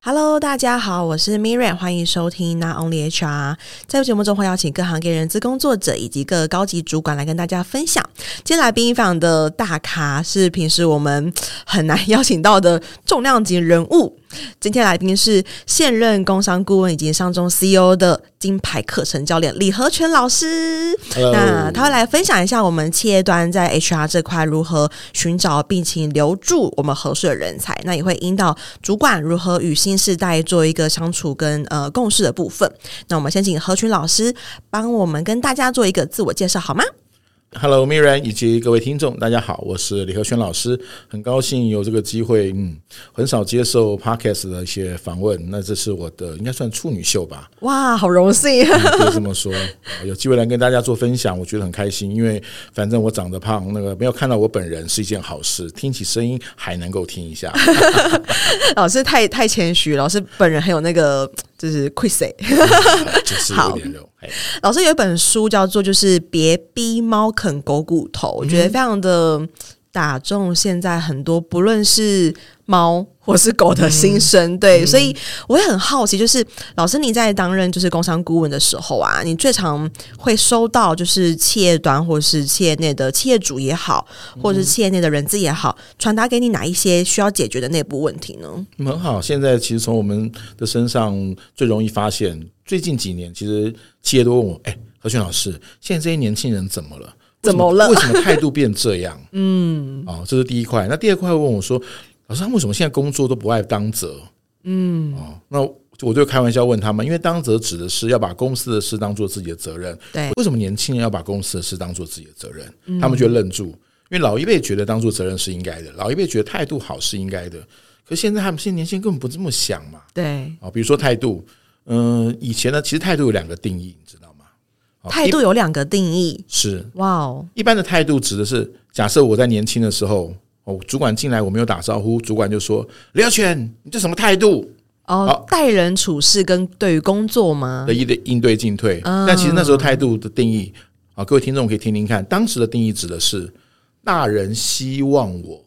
Hello，大家好，我是 Miriam，欢迎收听 Not Only HR。在节目中会邀请各行各业人资工作者以及各高级主管来跟大家分享。今天来宾非常的大咖，是平时我们很难邀请到的重量级人物。今天来宾是现任工商顾问以及上中 CEO 的金牌课程教练李和全老师。Hello. 那他会来分享一下我们企业端在 HR 这块如何寻找并且留住我们合适的人才。那也会引导主管如何与新世代做一个相处跟呃共事的部分。那我们先请和群老师帮我们跟大家做一个自我介绍好吗？Hello，Miriam 以及各位听众，大家好，我是李和轩老师，很高兴有这个机会，嗯，很少接受 Podcast 的一些访问，那这是我的应该算处女秀吧？哇，好荣幸，可以这么说，有机会来跟大家做分享，我觉得很开心，因为反正我长得胖，那个没有看到我本人是一件好事，听起声音还能够听一下。老师太太谦虚，老师本人很有那个。就是亏谁？就是有点肉。好，老师有一本书叫做《就是别逼猫啃狗骨头》，我觉得非常的打中现在很多不论是猫或是狗的心声。嗯、对，嗯、所以我也很好奇，就是老师你在担任就是工商顾问的时候啊，你最常会收到就是企业端或是企业内的企业主也好，或者是企业内的人资也好，传达给你哪一些需要解决的内部问题呢？很好，现在其实从我们的身上最容易发现，最近几年其实企业都问我，哎，和全老师，现在这些年轻人怎么了？怎么了？为什么态度变这样？嗯，啊，这是第一块。那第二块问我说：“老师，他为什么现在工作都不爱当责？”嗯，啊，那我就开玩笑问他们，因为当责指的是要把公司的事当做自己的责任。对，为什么年轻人要把公司的事当做自己的责任？嗯、他们就愣住，因为老一辈觉得当做责任是应该的，老一辈觉得态度好是应该的。可是现在他们现在年轻人根本不这么想嘛。对，啊，比如说态度，嗯、呃，以前呢，其实态度有两个定义，你知道。态度有两个定义，是哇哦。一般的态度指的是，假设我在年轻的时候，哦，主管进来我没有打招呼，主管就说：“李和全，你这什么态度？”哦，待人处事跟对于工作吗？的应对应对进退。但其实那时候态度的定义啊，各位听众可以听听看，当时的定义指的是大人希望我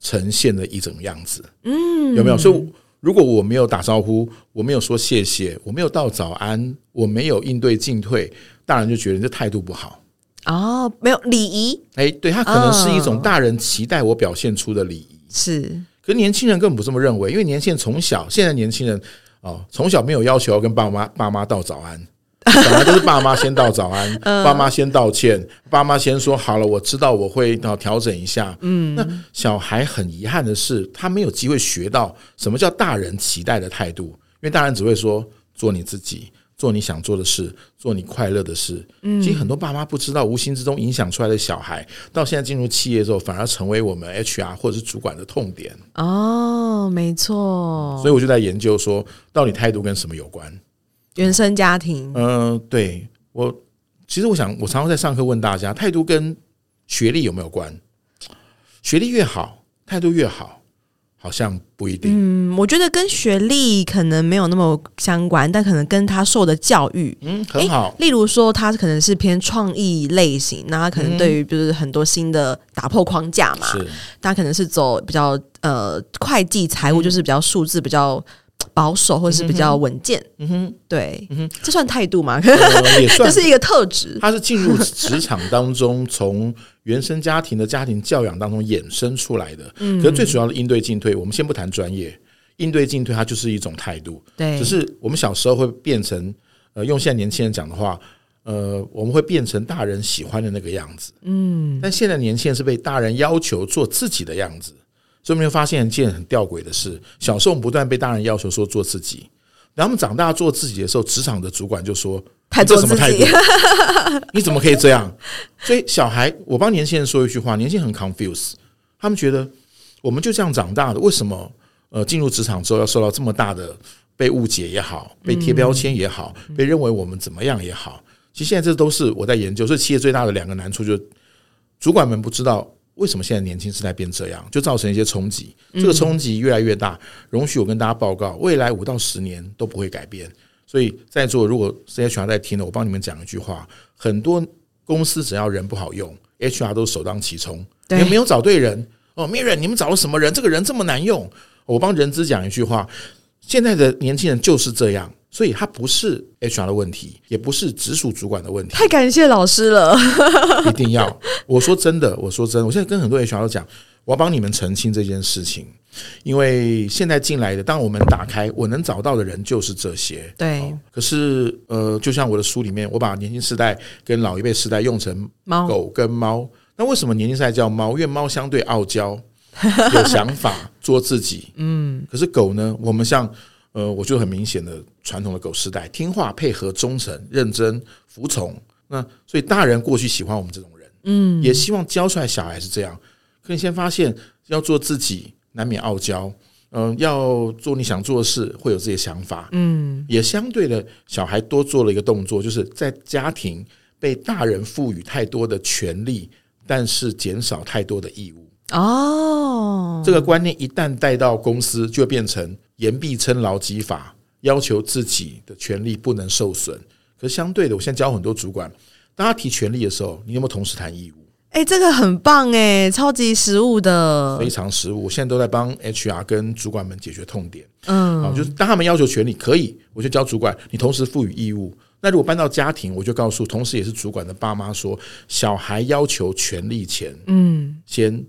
呈现的一种样子。嗯，有没有？所以如果我没有打招呼，我没有说谢谢，我没有道早安，我没有应对进退。大人就觉得你这态度不好哦，没有礼仪。哎，对，他可能是一种大人期待我表现出的礼仪，是。可是年轻人根本不这么认为，因为年轻人从小，现在年轻人哦，从小没有要求要跟爸妈爸妈道早安，本来都是爸妈先道早安，爸妈先道歉，爸妈先说好了，我知道我会要调整一下。嗯，那小孩很遗憾的是，他没有机会学到什么叫大人期待的态度，因为大人只会说做你自己。做你想做的事，做你快乐的事。嗯，其实很多爸妈不知道，无形之中影响出来的小孩，到现在进入企业之后，反而成为我们 HR 或者是主管的痛点。哦，没错。所以我就在研究说，到底态度跟什么有关？原生家庭。嗯、呃，对我，其实我想，我常常在上课问大家，态度跟学历有没有关？学历越好，态度越好。好像不一定。嗯，我觉得跟学历可能没有那么相关，但可能跟他受的教育，嗯，很好。例如说，他可能是偏创意类型，那他可能对于就是很多新的打破框架嘛，是。他可能是走比较呃会计财务，就是比较数字比较保守，或者是比较稳健。嗯哼，对，嗯哼，这算态度吗？呃、也算，这是一个特质。他是进入职场当中从。原生家庭的家庭教养当中衍生出来的，嗯可是最主要的应对进退，我们先不谈专业，应对进退它就是一种态度。对，只是我们小时候会变成，呃，用现在年轻人讲的话，呃，我们会变成大人喜欢的那个样子。嗯，但现在年轻人是被大人要求做自己的样子，所以我们会发现一件很吊诡的事：小时候我们不断被大人要求说做自己，然后我们长大做自己的时候，职场的主管就说。他这什么态度？你怎么可以这样？所以小孩，我帮年轻人说一句话：年轻人很 confuse，他们觉得我们就这样长大的，为什么呃进入职场之后要受到这么大的被误解也好，被贴标签也好，被认为我们怎么样也好？其实现在这都是我在研究。所以企业最大的两个难处就是，主管们不知道为什么现在年轻时代变这样，就造成一些冲击。这个冲击越来越大。容许我跟大家报告，未来五到十年都不会改变。所以在座如果 C H R 在听的，我帮你们讲一句话：很多公司只要人不好用，HR 都首当其冲。你们没有找对人哦，Miriam，你们找了什么人？这个人这么难用，我帮人资讲一句话：现在的年轻人就是这样，所以它不是 HR 的问题，也不是直属主管的问题。太感谢老师了，一定要！我说真的，我说真的，我现在跟很多 HR 都讲，我要帮你们澄清这件事情。因为现在进来的，当我们打开，我能找到的人就是这些。对。哦、可是，呃，就像我的书里面，我把年轻时代跟老一辈时代用成猫狗跟猫。那为什么年轻时代叫猫？因为猫相对傲娇，有想法，做自己。嗯。可是狗呢？我们像，呃，我就很明显的传统的狗世代，听话、配合、忠诚、认真、服从。那所以大人过去喜欢我们这种人，嗯，也希望教出来小孩是这样。可你先发现要做自己。难免傲娇，嗯、呃，要做你想做的事，会有自己的想法，嗯，也相对的，小孩多做了一个动作，就是在家庭被大人赋予太多的权利，但是减少太多的义务。哦，这个观念一旦带到公司，就会变成言必称劳基法，要求自己的权利不能受损。可是相对的，我现在教很多主管，当他提权利的时候，你有没有同时谈义务？哎，这个很棒哎，超级实务的，非常实务。我现在都在帮 HR 跟主管们解决痛点。嗯，啊，就是当他们要求权利可以，我就教主管，你同时赋予义务。那如果搬到家庭，我就告诉，同时也是主管的爸妈说，小孩要求权利前，嗯，先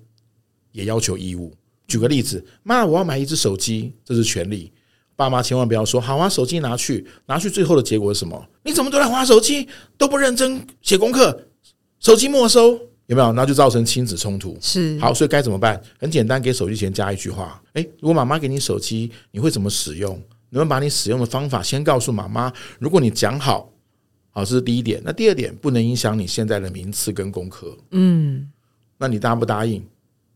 也要求义务。举个例子，妈，我要买一只手机，这是权利。爸妈千万不要说好啊，手机拿去，拿去，最后的结果是什么？你怎么都在划手机，都不认真写功课，手机没收。有没有？那就造成亲子冲突。是好，所以该怎么办？很简单，给手机前加一句话：诶，如果妈妈给你手机，你会怎么使用？能不能把你使用的方法先告诉妈妈？如果你讲好，好，这是第一点。那第二点，不能影响你现在的名次跟功课。嗯，那你答不答应？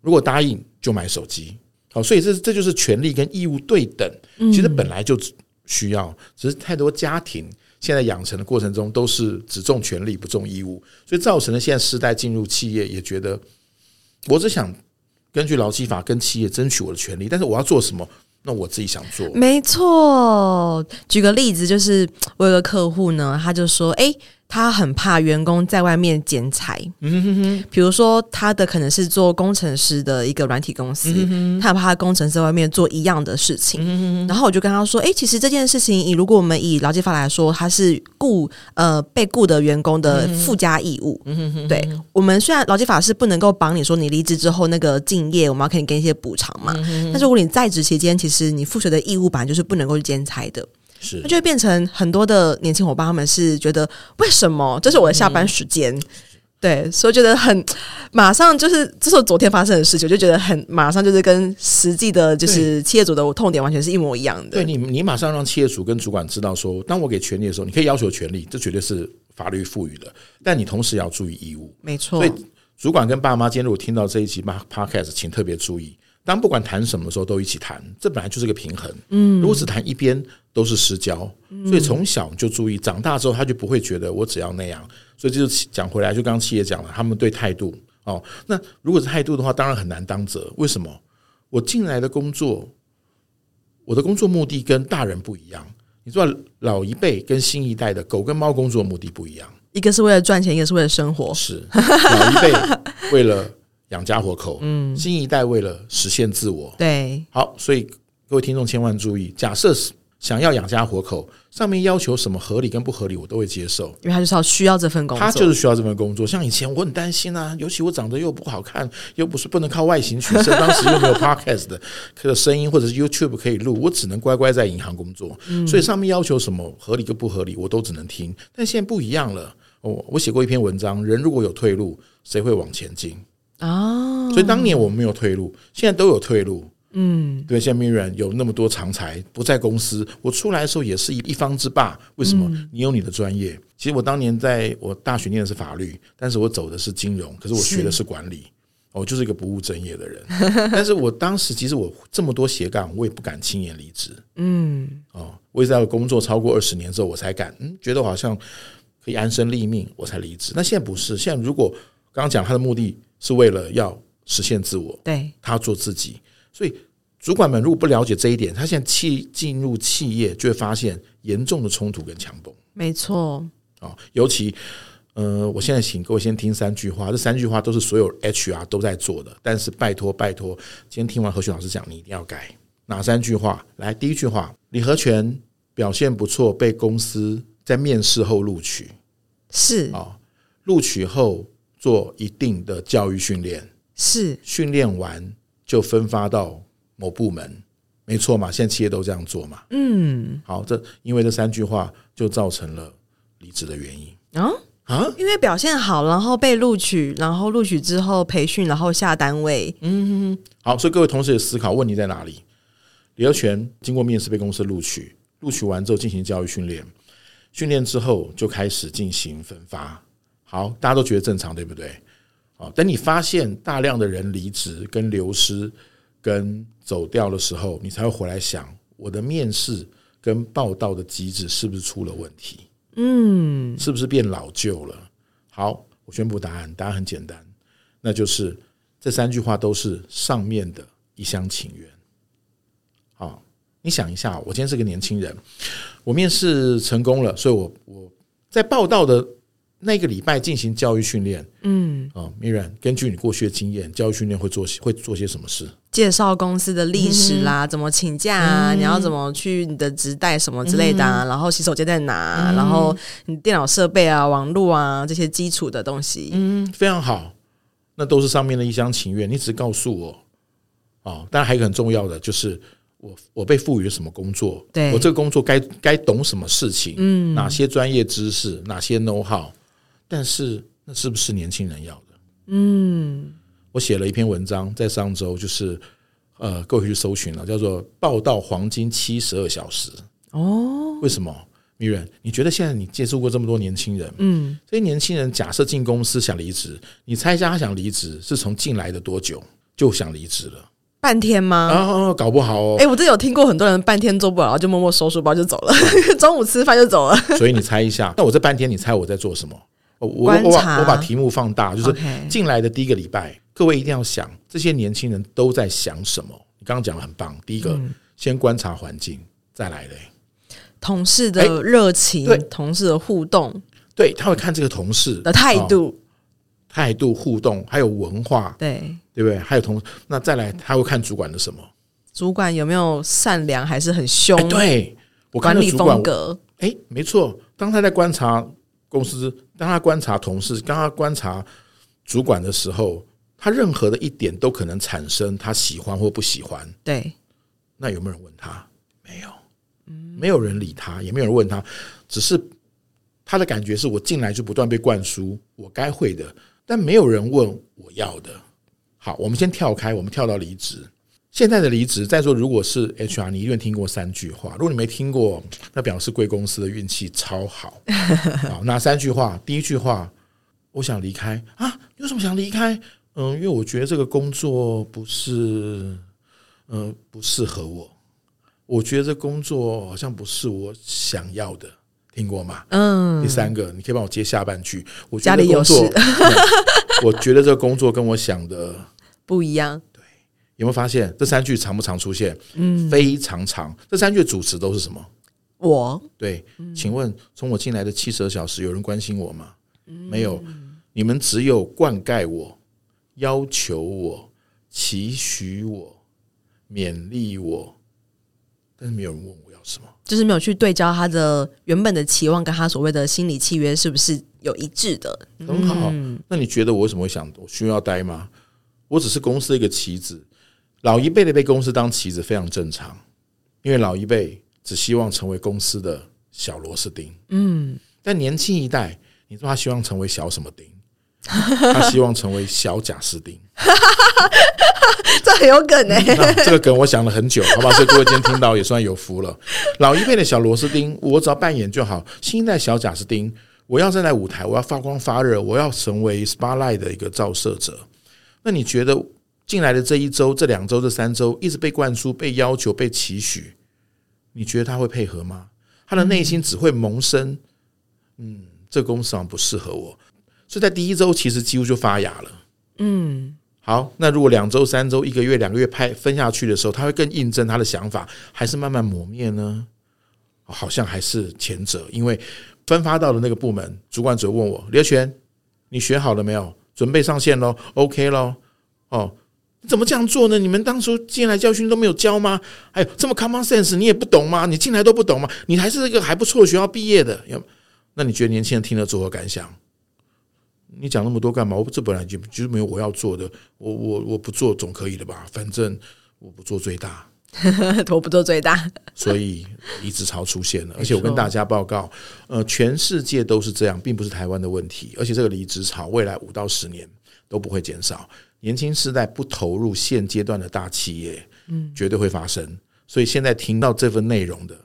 如果答应，就买手机。好，所以这这就是权利跟义务对等。其实本来就需要，只是太多家庭。现在养成的过程中，都是只重权利不重义务，所以造成了现在世代进入企业也觉得，我只想根据劳基法跟企业争取我的权利，但是我要做什么？那我自己想做。没错，举个例子，就是我有个客户呢，他就说：“哎。”他很怕员工在外面剪裁，嗯哼哼，比如说他的可能是做工程师的一个软体公司，嗯、他很怕他工程师在外面做一样的事情，嗯、然后我就跟他说：“哎、欸，其实这件事情，以如果我们以劳基法来说，他是雇呃被雇的员工的附加义务，嗯、哼对我们虽然劳基法是不能够绑你说你离职之后那个敬业，我们要可以给你一些补偿嘛，嗯、但是如果你在职期间，其实你负责的义务本来就是不能够去剪裁的。”是，那就会变成很多的年轻伙伴，他们是觉得为什么这是我的下班时间？嗯、对，所以觉得很马上就是这是我昨天发生的事情，我就觉得很马上就是跟实际的，就是企业主的痛点完全是一模一样的。对你，你马上让企业主跟主管知道说，当我给权利的时候，你可以要求权利，这绝对是法律赋予的，但你同时要注意义务。没错，所以主管跟爸妈今天如果听到这一期 Podcast，请特别注意。当不管谈什么时候都一起谈，这本来就是个平衡。嗯，如果只谈一边都是失焦，所以从小就注意，长大之后他就不会觉得我只要那样。所以这就讲回来，就刚刚企业讲了，他们对态度哦。那如果是态度的话，当然很难当责。为什么？我进来的工作，我的工作目的跟大人不一样。你知道，老一辈跟新一代的狗跟猫工作目的不一样，一个是为了赚钱，一个是为了生活。是老一辈为了。养家活口，嗯，新一代为了实现自我，对，好，所以各位听众千万注意，假设是想要养家活口，上面要求什么合理跟不合理，我都会接受，因为他就是要需要这份工作，他就是需要这份工作。像以前我很担心啊，尤其我长得又不好看，又不是不能靠外形取胜，当时又没有 podcast 的可声音或者是 YouTube 可以录，我只能乖乖在银行工作，嗯，所以上面要求什么合理跟不合理，我都只能听。但现在不一样了，我，我写过一篇文章，人如果有退路，谁会往前进？哦，所以当年我们没有退路，现在都有退路。嗯，对，像 Miriam 有那么多长才不在公司，我出来的时候也是一一方之霸。为什么？嗯、你有你的专业。其实我当年在我大学念的是法律，但是我走的是金融，可是我学的是管理。我就是一个不务正业的人。但是我当时其实我这么多斜杠，我也不敢轻言离职。嗯，哦，我也在工作超过二十年之后，我才敢，嗯，觉得好像可以安身立命，我才离职。那现在不是，现在如果刚刚讲他的目的。是为了要实现自我，对，他做自己，所以主管们如果不了解这一点，他现在企进入企业就会发现严重的冲突跟强绷。没错，啊，尤其呃，我现在请各位先听三句话，这三句话都是所有 HR 都在做的，但是拜托拜托，今天听完何许老师讲，你一定要改。哪三句话？来，第一句话，李和全表现不错，被公司在面试后录取。是啊，录取后做一定的教育训练，是训练完就分发到某部门，没错嘛？现在企业都这样做嘛？嗯，好，这因为这三句话就造成了离职的原因啊啊，因为表现好，然后被录取，然后录取之后培训，然后下单位。嗯，好，所以各位同事也思考问题在哪里？李和全经过面试被公司录取，录取完之后进行教育训练，训练之后就开始进行分发。好，大家都觉得正常，对不对？好，等你发现大量的人离职、跟流失、跟走掉的时候，你才会回来想，我的面试跟报道的机制是不是出了问题？嗯，是不是变老旧了？好，我宣布答案，答案很简单，那就是这三句话都是上面的一厢情愿。好，你想一下，我今天是个年轻人，我面试成功了，所以我我在报道的那个礼拜进行教育训练。嗯，啊，Miriam，根据你过去的经验，教育训练会做会做些什么事？介绍公司的历史啦，嗯、怎么请假啊？嗯、你要怎么去你的职带什么之类的、啊？嗯、然后洗手间在哪？嗯、然后你电脑设备啊、网络啊这些基础的东西。嗯，非常好，那都是上面的一厢情愿。你只告诉我，哦，当然还有一个很重要的就是。我我被赋予了什么工作？对我这个工作该该懂什么事情？嗯，哪些专业知识？哪些 know how？但是那是不是年轻人要的？嗯，我写了一篇文章，在上周就是呃，各位去搜寻了，叫做《报道黄金七十二小时》。哦，为什么？Miriam，你觉得现在你接触过这么多年轻人？嗯，这些年轻人假设进公司想离职，你猜一下他想离职是从进来的多久就想离职了？半天吗？啊，搞不好哦。哎，我这有听过很多人半天做不了，然后就默默收书包就走了，中午吃饭就走了。所以你猜一下，那我这半天，你猜我在做什么？我我把我把题目放大，就是进来的第一个礼拜，各位一定要想这些年轻人都在想什么。你刚刚讲的很棒，第一个先观察环境，再来嘞，同事的热情，对，同事的互动，对，他会看这个同事的态度。态度互动，还有文化，对对不对？还有同那再来，他会看主管的什么？主管有没有善良，还是很凶？欸、对，我看管理风格。哎，没错。当他在观察公司，当他观察同事，当他观察主管的时候，他任何的一点都可能产生他喜欢或不喜欢。对，那有没有人问他？没有，嗯，没有人理他，也没有人问他，只是他的感觉是我进来就不断被灌输我该会的。但没有人问我要的。好，我们先跳开，我们跳到离职。现在的离职，再说如果是 HR，你一定听过三句话。如果你没听过，那表示贵公司的运气超好。好，哪三句话？第一句话，我想离开啊？有什么想离开？嗯，因为我觉得这个工作不是，嗯，不适合我。我觉得这工作好像不是我想要的。听过吗？嗯，第三个，你可以帮我接下半句。我家里有事我觉得这个工作跟我想的 不一样。对，有没有发现这三句常不常出现？嗯，非常长。这三句主词都是什么？我。对，请问从我进来的七十二小时，有人关心我吗？没有。你们只有灌溉我，要求我，期许我，勉励我，但是没有人问我要。什么？就是没有去对焦他的原本的期望跟他所谓的心理契约是不是有一致的？很好。那你觉得我为什么会想我需要待吗？我只是公司的一个棋子，老一辈的被公司当棋子非常正常，因为老一辈只希望成为公司的小螺丝钉。嗯，但年轻一代，你说他希望成为小什么钉？他希望成为小贾斯丁。这很有梗哎、欸，这个梗我想了很久，好吧？所以各位今天听到也算有福了。老一辈的小螺丝钉，我只要扮演就好。新一代小贾斯丁，我要站在舞台，我要发光发热，我要成为 spotlight 的一个照射者。那你觉得进来的这一周、这两周、这三周，一直被灌输、被要求、被期许，你觉得他会配合吗？他的内心只会萌生，嗯，这公司好像不适合我。所以在第一周，其实几乎就发芽了。嗯。好，那如果两周、三周、一个月、两个月拍分下去的时候，他会更印证他的想法，还是慢慢磨灭呢？好像还是前者，因为分发到的那个部门，主管只问我：“李和全，你学好了没有？准备上线喽？OK 喽？”哦，怎么这样做呢？你们当初进来教训都没有教吗？还有，这么 common sense 你也不懂吗？你进来都不懂吗？你还是一个还不错的学校毕业的，那你觉得年轻人听了作何感想？你讲那么多干嘛？我这本来就就没有我要做的，我我我不做总可以的吧？反正我不做最大，我不做最大，所以离职潮出现了。而且我跟大家报告，呃，全世界都是这样，并不是台湾的问题。而且这个离职潮未来五到十年都不会减少。年轻世代不投入现阶段的大企业，嗯，绝对会发生。所以现在听到这份内容的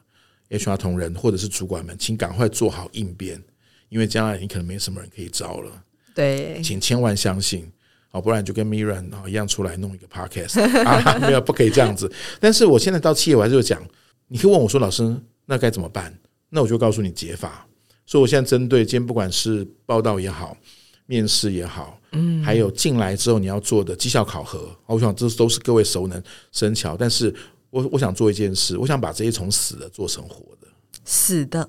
HR 同仁或者是主管们，请赶快做好应变，因为将来你可能没什么人可以招了。对，请千万相信，好，不然就跟 Miriam 一样出来弄一个 Podcast 啊，没有，不可以这样子。但是我现在到企业，我还是会讲，你可以问我说，老师，那该怎么办？那我就告诉你解法。所以我现在针对今天不管是报道也好，面试也好，嗯，还有进来之后你要做的绩效考核，我想这都是各位熟能生巧。但是我我想做一件事，我想把这些从死的做成活的，死的。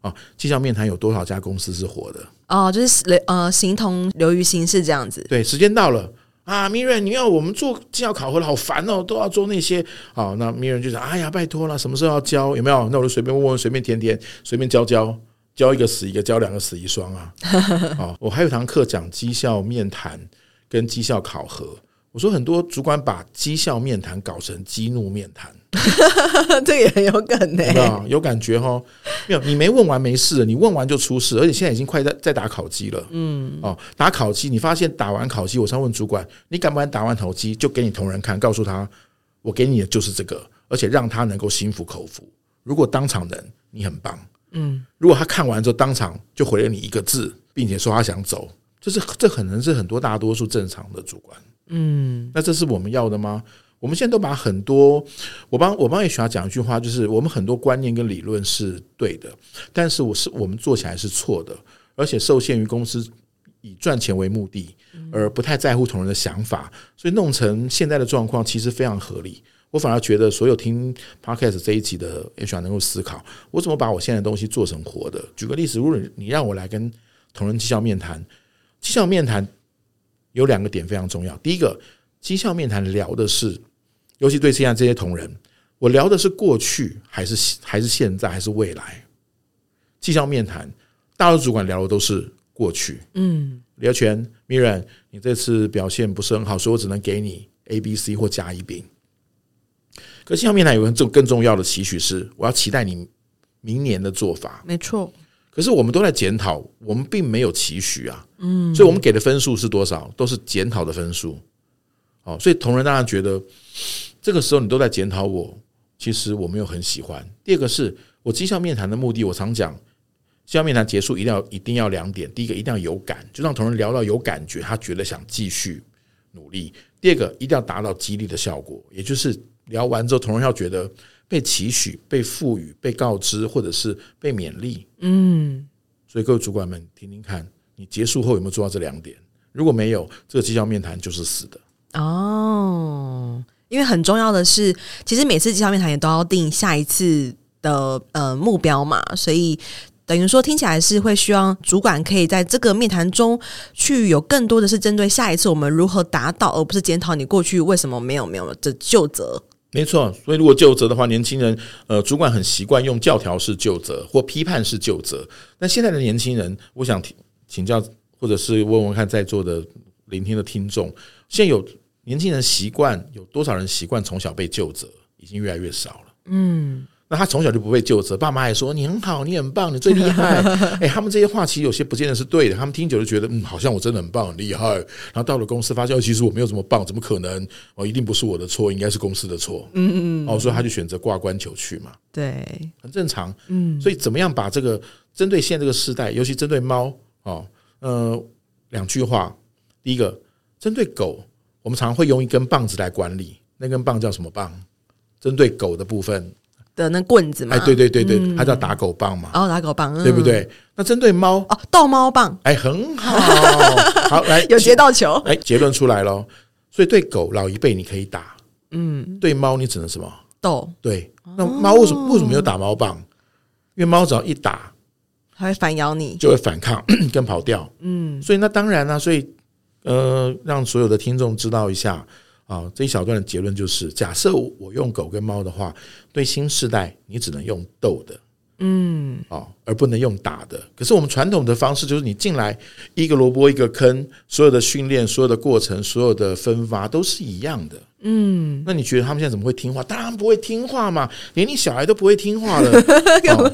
啊，绩效面谈有多少家公司是活的？哦，就是呃，形同流于形式这样子。对，时间到了啊，Miriam，你要我们做绩效考核了，好烦哦，都要做那些。好，那 Miriam 就讲，哎呀，拜托了，什么时候要交？有没有？那我就随便问问，随便填填，随便交交，交一个死一个，教两个死一双啊。哦，我还有堂课讲绩效面谈跟绩效考核。我说很多主管把绩效面谈搞成激怒面谈。这也很有梗呢，有有感觉哈？没有，你没问完没事，你问完就出事，而且现在已经快在在打考绩了。嗯，哦，打考绩，你发现打完考绩，我常问主管，你敢不敢打完考绩就给你同仁看，告诉他我给你的就是这个，而且让他能够心服口服。如果当场人，你很棒。嗯，如果他看完之后当场就回了你一个字，并且说他想走，这是这可能是很多大多数正常的主观。嗯，那这是我们要的吗？我们现在都把很多，我帮我帮 HR 讲一句话，就是我们很多观念跟理论是对的，但是我是我们做起来是错的，而且受限于公司以赚钱为目的，而不太在乎同仁的想法，所以弄成现在的状况其实非常合理。我反而觉得所有听 Podcast 这一集的 HR 能够思考，我怎么把我现在的东西做成活的。举个例子，如果你让我来跟同仁绩效面谈，绩效面谈有两个点非常重要，第一个，绩效面谈聊的是。尤其对现在这些同仁，我聊的是过去还是还是现在还是未来？绩效面谈，大多主管聊的都是过去。嗯，李学全，Miriam，你这次表现不是很好，所以我只能给你 A、B、C 或甲、乙、丙。可绩效面谈有个更更重要的期许是，我要期待你明年的做法。没错。可是我们都在检讨，我们并没有期许啊。嗯，所以我们给的分数是多少？都是检讨的分数。哦，所以同仁当然觉得这个时候你都在检讨我，其实我没有很喜欢。第二个是我绩效面谈的目的，我常讲，绩效面谈结束一定要一定要两点：第一个一定要有感，就让同仁聊到有感觉，他觉得想继续努力；第二个一定要达到激励的效果，也就是聊完之后，同仁要觉得被期许、被赋予、被告知，或者是被勉励。嗯，所以各位主管们听听看，你结束后有没有做到这两点？如果没有，这个绩效面谈就是死的。哦，因为很重要的是，其实每次绩效面谈也都要定下一次的呃目标嘛，所以等于说听起来是会希望主管可以在这个面谈中去有更多的是针对下一次我们如何达到，而不是检讨你过去为什么没有没有的究责。没错，所以如果就责的话，年轻人呃主管很习惯用教条式就责或批判式就责，那现在的年轻人，我想请教或者是问问看在座的聆听的听众，现在有。年轻人习惯有多少人习惯从小被就责，已经越来越少了。嗯，那他从小就不被救责，爸妈也说你很好，你很棒，你最厉害。哎，他们这些话其实有些不见得是对的，他们听久就觉得嗯，好像我真的很棒很厉害。然后到了公司发现，其实我没有这么棒，怎么可能？哦，一定不是我的错，应该是公司的错。嗯嗯，哦，所以他就选择挂冠求去嘛。对，很正常。嗯，所以怎么样把这个针对现在这个时代，尤其针对猫哦，呃，两句话，第一个针对狗。我们常常会用一根棒子来管理，那根棒叫什么棒？针对狗的部分的那棍子嘛？哎，对对对对，它叫打狗棒嘛。哦，打狗棒，对不对？那针对猫哦，逗猫棒。哎，很好，好来，有接到球。哎，结论出来了。所以对狗老一辈你可以打，嗯，对猫你只能什么？逗。对，那猫为什么为什么没有打猫棒？因为猫只要一打，它会反咬你，就会反抗 跟跑掉。嗯，所以那当然了，所以。呃，让所有的听众知道一下啊，这一小段的结论就是：假设我用狗跟猫的话，对新世代你只能用逗的，嗯，啊，而不能用打的。可是我们传统的方式就是，你进来一个萝卜一个坑，所有的训练、所有的过程、所有的分发都是一样的，嗯。那你觉得他们现在怎么会听话？当然不会听话嘛，连你小孩都不会听话了。哦、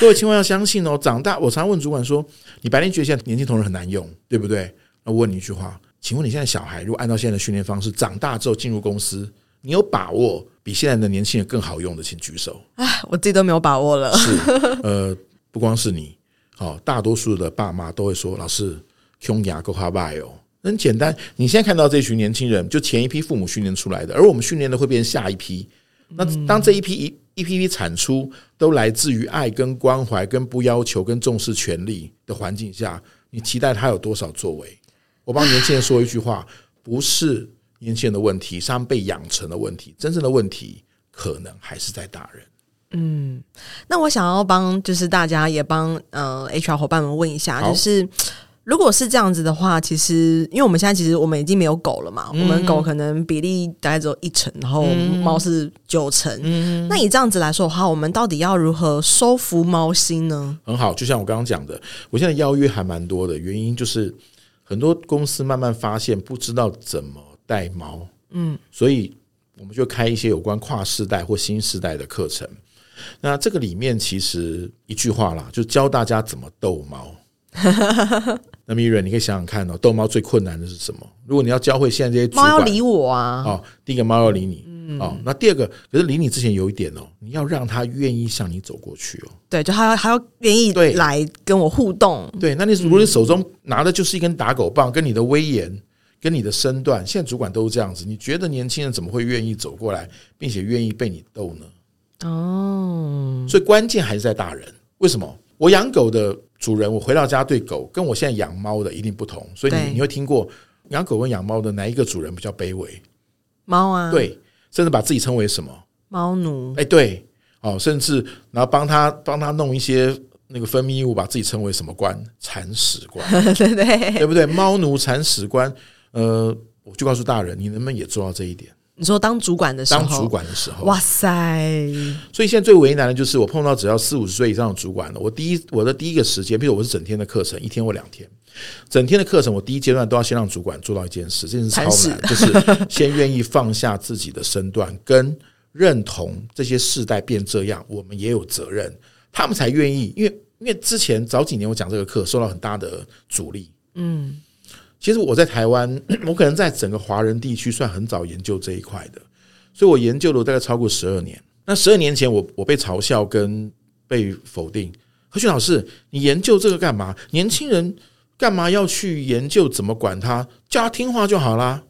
各位千万要相信哦，长大我常常问主管说：“你白天觉得现在年轻同仁很难用，对不对？”那我问你一句话。请问你现在小孩如果按照现在的训练方式长大之后进入公司，你有把握比现在的年轻人更好用的，请举手。哎，我自己都没有把握了。是，呃，不光是你，哦，大多数的爸妈都会说：“老师，胸牙够哈拜哦。”很简单，你现在看到这群年轻人，就前一批父母训练出来的，而我们训练的会变成下一批。那当这一批一一批批产出都来自于爱、跟关怀、跟不要求、跟重视权利的环境下，你期待他有多少作为？我帮年轻人说一句话，不是年轻人的问题，是他们被养成的问题。真正的问题可能还是在大人。嗯，那我想要帮，就是大家也帮呃 HR 伙伴们问一下，就是如果是这样子的话，其实因为我们现在其实我们已经没有狗了嘛，嗯、我们狗可能比例大概只有一成，然后猫是九成。嗯，那以这样子来说的话，我们到底要如何收服猫心呢？很好，就像我刚刚讲的，我现在邀约还蛮多的，原因就是。很多公司慢慢发现不知道怎么带猫，嗯，所以我们就开一些有关跨世代或新世代的课程。那这个里面其实一句话啦，就教大家怎么逗猫。那 Miriam，你可以想想看哦，逗猫最困难的是什么？如果你要教会现在这些猫要理我啊，哦，第一个猫要理你。哦，那第二个，可是离你之前有一点哦，你要让他愿意向你走过去哦。对，就还要还要愿意对来跟我互动。对，那你如果你手中拿的就是一根打狗棒，跟你的威严，跟你的身段，现在主管都是这样子，你觉得年轻人怎么会愿意走过来，并且愿意被你逗呢？哦，所以关键还是在大人。为什么？我养狗的主人，我回到家对狗，跟我现在养猫的一定不同。所以你你会听过养狗跟养猫的哪一个主人比较卑微？猫啊，对。甚至把自己称为什么猫奴？哎，对，哦，甚至然后帮他帮他弄一些那个分泌物，把自己称为什么官？铲屎官，对对，对不对？猫奴、铲屎官，呃，我就告诉大人，你能不能也做到这一点？你说当主管的时候，当主管的时候，哇塞！所以现在最为难的就是我碰到只要四五十岁以上的主管了。我第一我的第一个时间，比如我是整天的课程，一天或两天，整天的课程，我第一阶段都要先让主管做到一件事，这件事超难，就是先愿意放下自己的身段，跟认同这些世代变这样，我们也有责任，他们才愿意。因为因为之前早几年我讲这个课，受到很大的阻力。嗯。其实我在台湾，我可能在整个华人地区算很早研究这一块的，所以我研究了大概超过十二年。那十二年前我，我我被嘲笑跟被否定。和勋老师，你研究这个干嘛？年轻人干嘛要去研究怎么管他？叫他听话就好啦。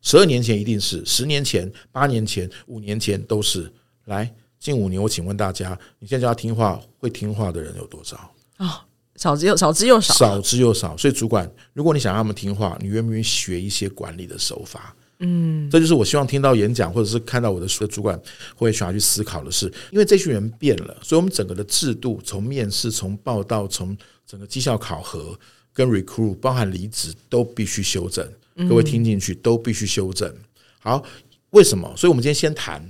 十二年前一定是，十年前、八年前、五年前都是。来，近五年，我请问大家，你现在叫他听话，会听话的人有多少？哦少之又少之又少，少之又少。所以，主管，如果你想让他们听话，你愿不愿意学一些管理的手法？嗯，这就是我希望听到演讲或者是看到我的书的主管会想要去思考的是，因为这群人变了，所以我们整个的制度，从面试、从报道、从整个绩效考核跟 recruit，包含离职，都必须修正。各位听进去，都必须修正。好，为什么？所以我们今天先谈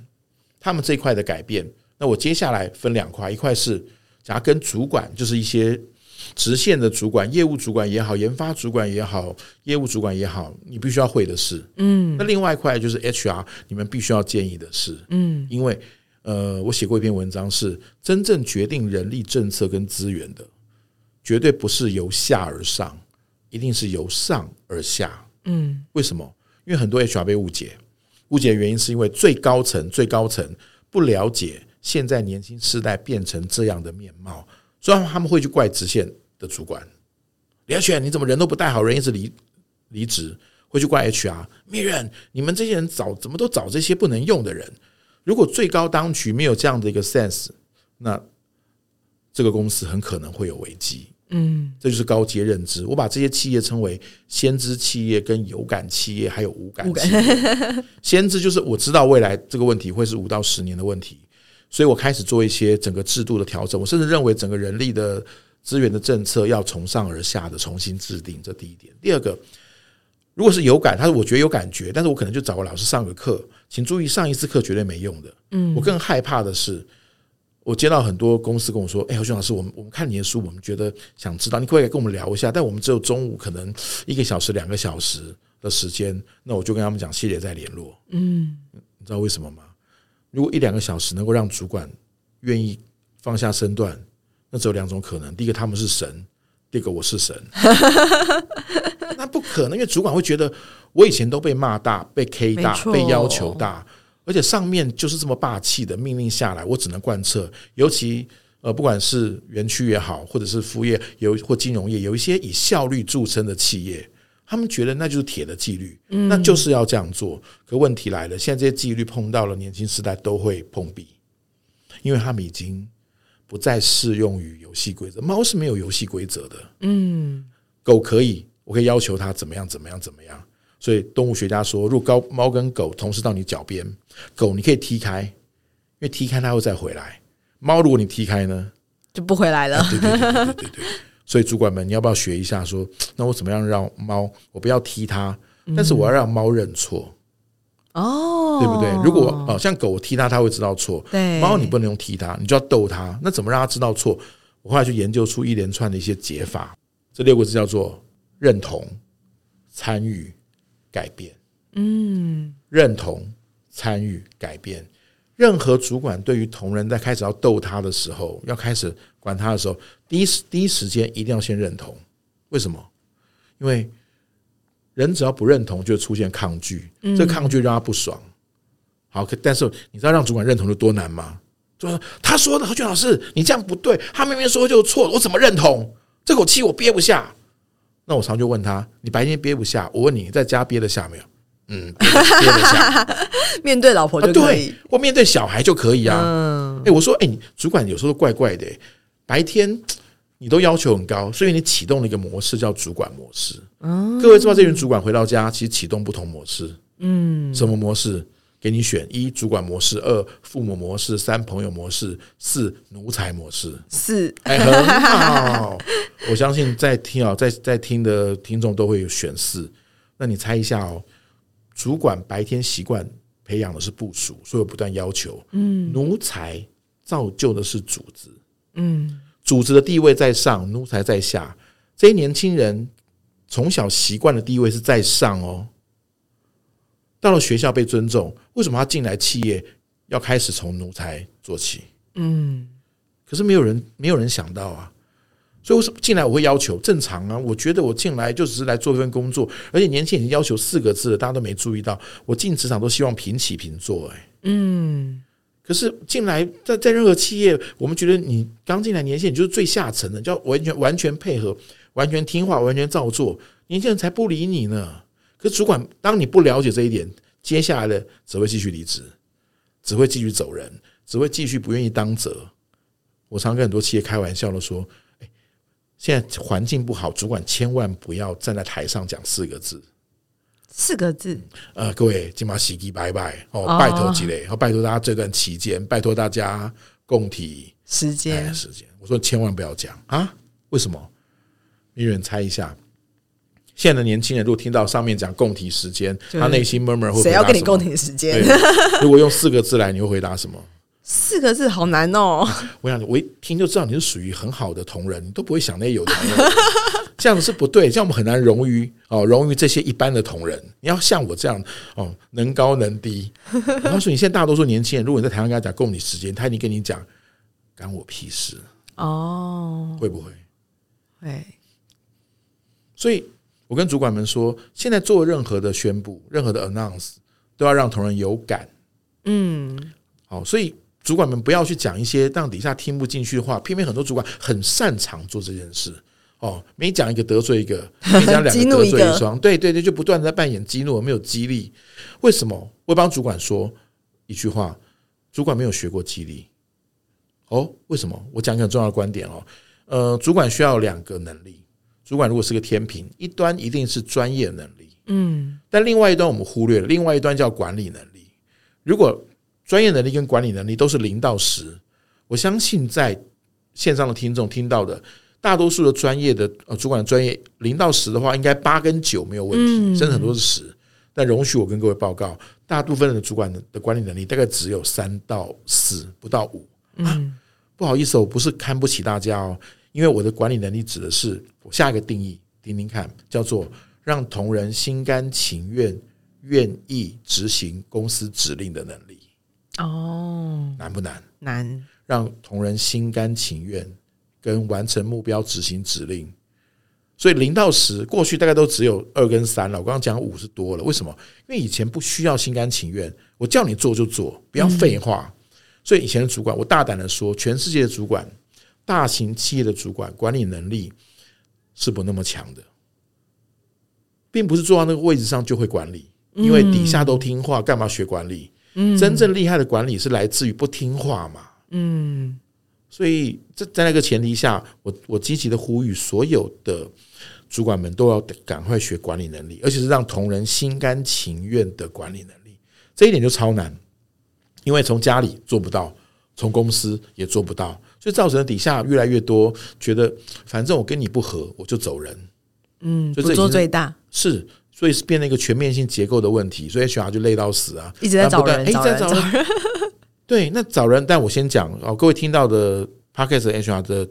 他们这一块的改变。那我接下来分两块，一块是假如跟主管，就是一些。直线的主管、业务主管也好，研发主管也好，业务主管也好，你必须要会的事。嗯，那另外一块就是 HR，你们必须要建议的事。嗯，因为呃，我写过一篇文章，是真正决定人力政策跟资源的，绝对不是由下而上，一定是由上而下。嗯，为什么？因为很多 HR 被误解，误解的原因是因为最高层、最高层不了解现在年轻世代变成这样的面貌。所以他们会去怪直线的主管李亚全，你怎么人都不带好，人一直离离职，会去怪 HR。米院你们这些人找怎么都找这些不能用的人？如果最高当局没有这样的一个 sense，那这个公司很可能会有危机。嗯，这就是高阶认知。我把这些企业称为先知企业、跟有感企业，还有无感企业。先知就是我知道未来这个问题会是五到十年的问题。所以我开始做一些整个制度的调整，我甚至认为整个人力的资源的政策要从上而下的重新制定，这第一点。第二个，如果是有感，他说我觉得有感觉，但是我可能就找个老师上个课，请注意上一次课绝对没用的。嗯，我更害怕的是，我接到很多公司跟我说：“哎，何瑄老师，我们我们看你的书，我们觉得想知道，你可不可以跟我们聊一下？但我们只有中午可能一个小时、两个小时的时间，那我就跟他们讲，谢谢再联络。”嗯，你知道为什么吗？如果一两个小时能够让主管愿意放下身段，那只有两种可能：第一个，他们是神；第二个，我是神。那不可能，因为主管会觉得我以前都被骂大、被 K 大、被要求大，而且上面就是这么霸气的命令下来，我只能贯彻。尤其呃，不管是园区也好，或者是服务业有或金融业，有一些以效率著称的企业，他们觉得那就是铁的纪律，那就是要这样做。可问题来了，现在这些纪律碰到了年轻时代都会碰壁，因为他们已经不再适用于游戏规则。猫是没有游戏规则的，嗯，狗可以。我可以要求它怎么样怎么样怎么样，所以动物学家说，如果高猫跟狗同时到你脚边，狗你可以踢开，因为踢开它会再回来。猫如果你踢开呢，就不回来了。对对对对对对。所以主管们，你要不要学一下？说，那我怎么样让猫？我不要踢它，但是我要让猫认错。哦，对不对？如果哦，像狗我踢它，它会知道错。对，猫你不能用踢它，你就要逗它。那怎么让它知道错？我后来就研究出一连串的一些解法。这六个字叫做。认同、参与、改变。嗯，认同、参与、改变。任何主管对于同仁在开始要逗他的时候，要开始管他的时候，第一时第一时间一定要先认同。为什么？因为人只要不认同，就出现抗拒。这个抗拒让他不爽。好，但是你知道让主管认同有多难吗？就说他说的何俊老师，你这样不对，他明明说就错，我怎么认同？这口气我憋不下。那我常就问他：“你白天憋不下，我问你，在家憋得下没有？”嗯，憋得下。面对老婆就可以，啊、或面对小孩就可以啊。嗯，哎，我说，哎，你主管有时候怪怪的。白天你都要求很高，所以你启动了一个模式叫主管模式。嗯，各位知道，这群主管回到家其实启动不同模式。嗯，什么模式？给你选：一、主管模式；二、父母模式；三、朋友模式；四、奴才模式。四，哎，很好。我相信在听啊，在在听的听众都会有选四。那你猜一下哦，主管白天习惯培养的是部署，所以不断要求。嗯，奴才造就的是组织。嗯，组织的地位在上，奴才在下。这些年轻人从小习惯的地位是在上哦。到了学校被尊重，为什么他进来企业要开始从奴才做起？嗯，可是没有人没有人想到啊，所以为什么进来我会要求正常啊？我觉得我进来就只是来做一份工作，而且年轻人已经要求四个字了，大家都没注意到。我进职场都希望平起平坐，哎，嗯，可是进来在在任何企业，我们觉得你刚进来年轻人就是最下层的，就要完全完全配合，完全听话，完全照做，年轻人才不理你呢。可主管，当你不了解这一点，接下来的只会继续离职，只会继续走人，只会继续不愿意当责。我常跟很多企业开玩笑的说：“哎，现在环境不好，主管千万不要站在台上讲四个字。”四个字。呃，各位，今晚洗涤拜拜哦，拜托几类，好拜托大家这段期间，拜托大家共体时间时间。我说千万不要讲啊！为什么？没有人猜一下。现在的年轻人，如果听到上面讲共体时间，他内心 murmur 会谁要跟你共体时间？如果用四个字来，你会回答什么？四个字好难哦！我想，我一听就知道你是属于很好的同仁，你都不会想那些有的没有的，这样子是不对，这样我们很难荣于哦，荣于这些一般的同仁。你要像我这样哦，能高能低。我告诉你，现在大多数年轻人，如果你在台湾跟他讲供你时间，他已经跟你讲，干我屁事哦，会不会？会。所以。我跟主管们说，现在做任何的宣布，任何的 announce，都要让同仁有感。嗯，好，所以主管们不要去讲一些让底下听不进去的话。偏偏很多主管很擅长做这件事。哦，每讲一个得罪一个，每讲两个得罪一双。对对对，就不断在扮演激怒，没有激励。为什么？我帮主管说一句话：主管没有学过激励。哦，为什么？我讲一个很重要的观点哦。呃，主管需要两个能力。主管如果是个天平，一端一定是专业能力，嗯，但另外一端我们忽略了，另外一端叫管理能力。如果专业能力跟管理能力都是零到十，我相信在线上的听众听到的，大多数的专业的呃主管的专业零到十的话，应该八跟九没有问题，嗯、甚至很多是十。但容许我跟各位报告，大部分的主管的管理能力大概只有三到四，不到五。啊，嗯、不好意思，我不是看不起大家哦，因为我的管理能力指的是我下一个定义，听听看，叫做让同仁心甘情愿、愿意执行公司指令的能力。哦，难不难？难。让同仁心甘情愿跟完成目标执行指令，所以零到十过去大概都只有二跟三了。我刚刚讲五是多了，为什么？因为以前不需要心甘情愿，我叫你做就做，不要废话。嗯、所以以前的主管，我大胆的说，全世界的主管，大型企业的主管管理能力是不那么强的，并不是坐到那个位置上就会管理，因为底下都听话，干嘛学管理？嗯，真正厉害的管理是来自于不听话嘛。嗯，所以在在那个前提下，我我积极的呼吁所有的主管们都要赶快学管理能力，而且是让同仁心甘情愿的管理能力。这一点就超难，因为从家里做不到，从公司也做不到，所以造成了底下越来越多觉得反正我跟你不合，我就走人。嗯，不做最大是，所以是变成一个全面性结构的问题，所以 HR 就累到死啊，一直在找人，一直在找人。对，那找人，但我先讲哦，各位听到的 Podcast HR 的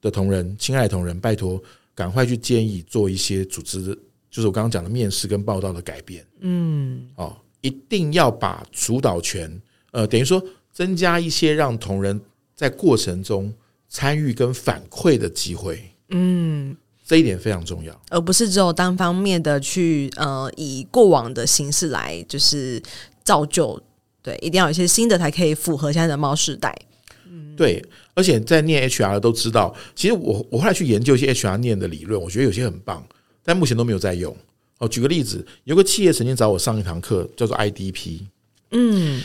的同仁，亲爱的同仁，拜托赶快去建议做一些组织，就是我刚刚讲的面试跟报道的改变。嗯，哦，一定要把主导权，呃，等于说增加一些让同仁在过程中参与跟反馈的机会。嗯，这一点非常重要，而不是只有单方面的去呃以过往的形式来就是造就。对，一定要有一些新的才可以符合现在的猫世代。嗯，对，而且在念 HR 的都知道，其实我我后来去研究一些 HR 念的理论，我觉得有些很棒，但目前都没有在用。哦，举个例子，有个企业曾经找我上一堂课，叫做 IDP。嗯，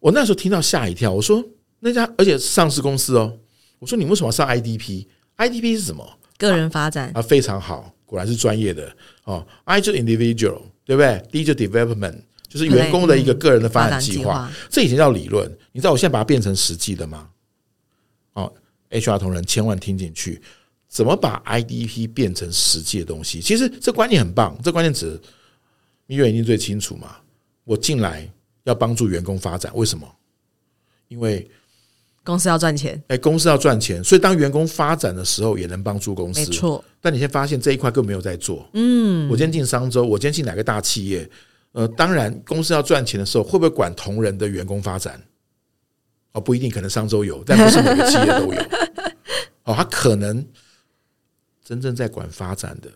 我那时候听到吓一跳，我说那家而且上市公司哦，我说你为什么要上 IDP？IDP 是什么？个人发展啊，非常好，果然是专业的哦。I 就 individual，对不对？D 就 development。就是员工的一个个人的发展计划，这以前叫理论，你知道我现在把它变成实际的吗？哦，HR 同仁千万听进去，怎么把 IDP 变成实际的东西？其实这观念很棒，这观念指蜜月一定最清楚嘛。我进来要帮助员工发展，为什么？因为公司要赚钱，哎，公司要赚钱，所以当员工发展的时候，也能帮助公司。没错，但你先发现这一块根本没有在做。嗯，我今天进商周，我今天进哪个大企业？呃，当然，公司要赚钱的时候，会不会管同仁的员工发展？哦，不一定，可能商周有，但不是每个企业都有。哦，他可能真正在管发展的，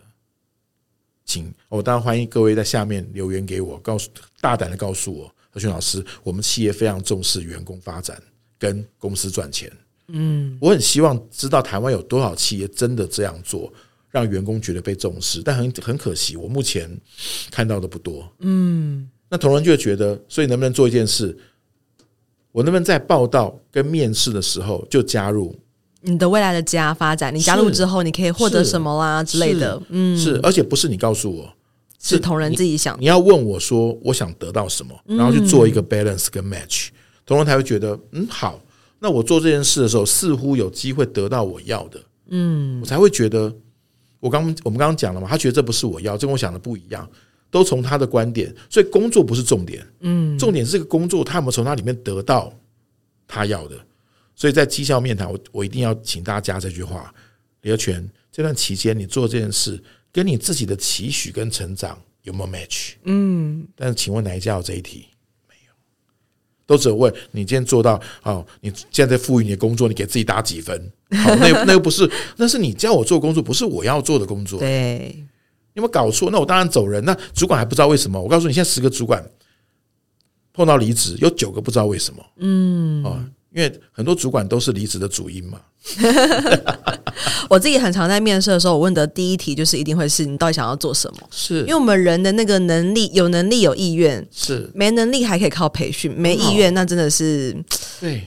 请我当然欢迎各位在下面留言给我，告诉大胆的告诉我，何轩老师，我们企业非常重视员工发展跟公司赚钱。嗯，我很希望知道台湾有多少企业真的这样做。让员工觉得被重视，但很很可惜，我目前看到的不多。嗯，那同仁就会觉得，所以能不能做一件事？我能不能在报道跟面试的时候就加入你的未来的家发展？你加入之后，你可以获得什么啦之类的？嗯，是，而且不是你告诉我，是同仁自己想。你要问我说，我想得到什么，然后去做一个 balance 跟 match，同仁才会觉得，嗯，好，那我做这件事的时候，似乎有机会得到我要的。嗯，我才会觉得。我刚我们刚刚讲了嘛，他觉得这不是我要，这跟我想的不一样，都从他的观点，所以工作不是重点，嗯，重点是这个工作他有没有从他里面得到他要的，所以在绩效面谈，我我一定要请大家加这句话：李和全，这段期间你做这件事，跟你自己的期许跟成长有没有 match？嗯，但是请问哪一家有这一题？都只有问你今天做到哦，你现在在赋予你的工作，你给自己打几分？好，那那又不是，那是你叫我做工作，不是我要做的工作。对，有没有搞错？那我当然走人。那主管还不知道为什么？我告诉你，现在十个主管碰到离职，有九个不知道为什么。嗯，哦，因为很多主管都是离职的主因嘛。我自己很常在面试的时候，我问的第一题就是一定会是你到底想要做什么？是因为我们人的那个能力，有能力有意愿，是没能力还可以靠培训，没意愿那真的是对，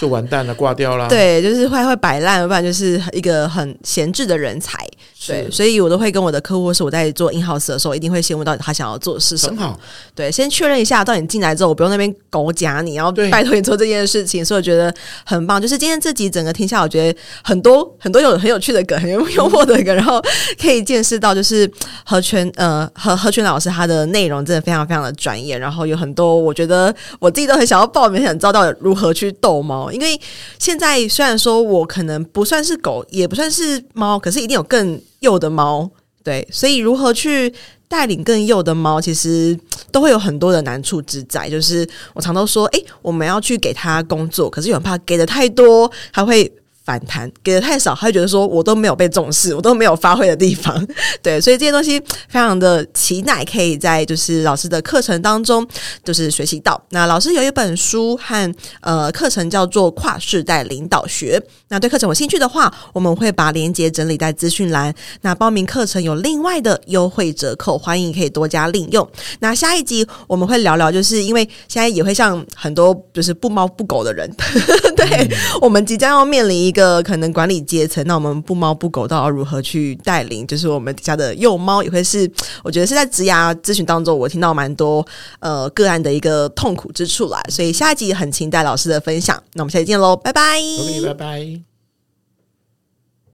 就完蛋了，挂掉了。对，就是会会摆烂，不然就是一个很闲置的人才。对，所以我都会跟我的客户，是我在做 in house 的时候，一定会先问到底他想要做的是什么。对，先确认一下，到你进来之后，我不用那边狗夹你，然后拜托你做这件事情。所以我觉得很棒，就是今天这集整个听下，我觉得觉很多很多有很有趣的梗，很幽默的梗，然后可以见识到，就是和泉呃和和泉老师他的内容真的非常非常的专业，然后有很多我觉得我自己都很想要报名，想知道如何去逗猫，因为现在虽然说我可能不算是狗，也不算是猫，可是一定有更幼的猫，对，所以如何去带领更幼的猫，其实都会有很多的难处之在。就是我常都说，诶，我们要去给他工作，可是有人怕给的太多，他会。反弹给的太少，他会觉得说我都没有被重视，我都没有发挥的地方，对，所以这些东西非常的期待，可以在就是老师的课程当中就是学习到。那老师有一本书和呃课程叫做跨世代领导学，那对课程有兴趣的话，我们会把链接整理在资讯栏。那报名课程有另外的优惠折扣，欢迎可以多加利用。那下一集我们会聊聊，就是因为现在也会像很多就是不猫不狗的人，对、我们即将要面临一。一个可能管理阶层，那我们不猫不狗到要如何去带领？就是我们底下的幼猫也会是，我觉得是在职涯咨询当中，我听到蛮多呃个案的一个痛苦之处啦，所以下一集很期待老师的分享。那我们下期见喽，拜拜，拜拜。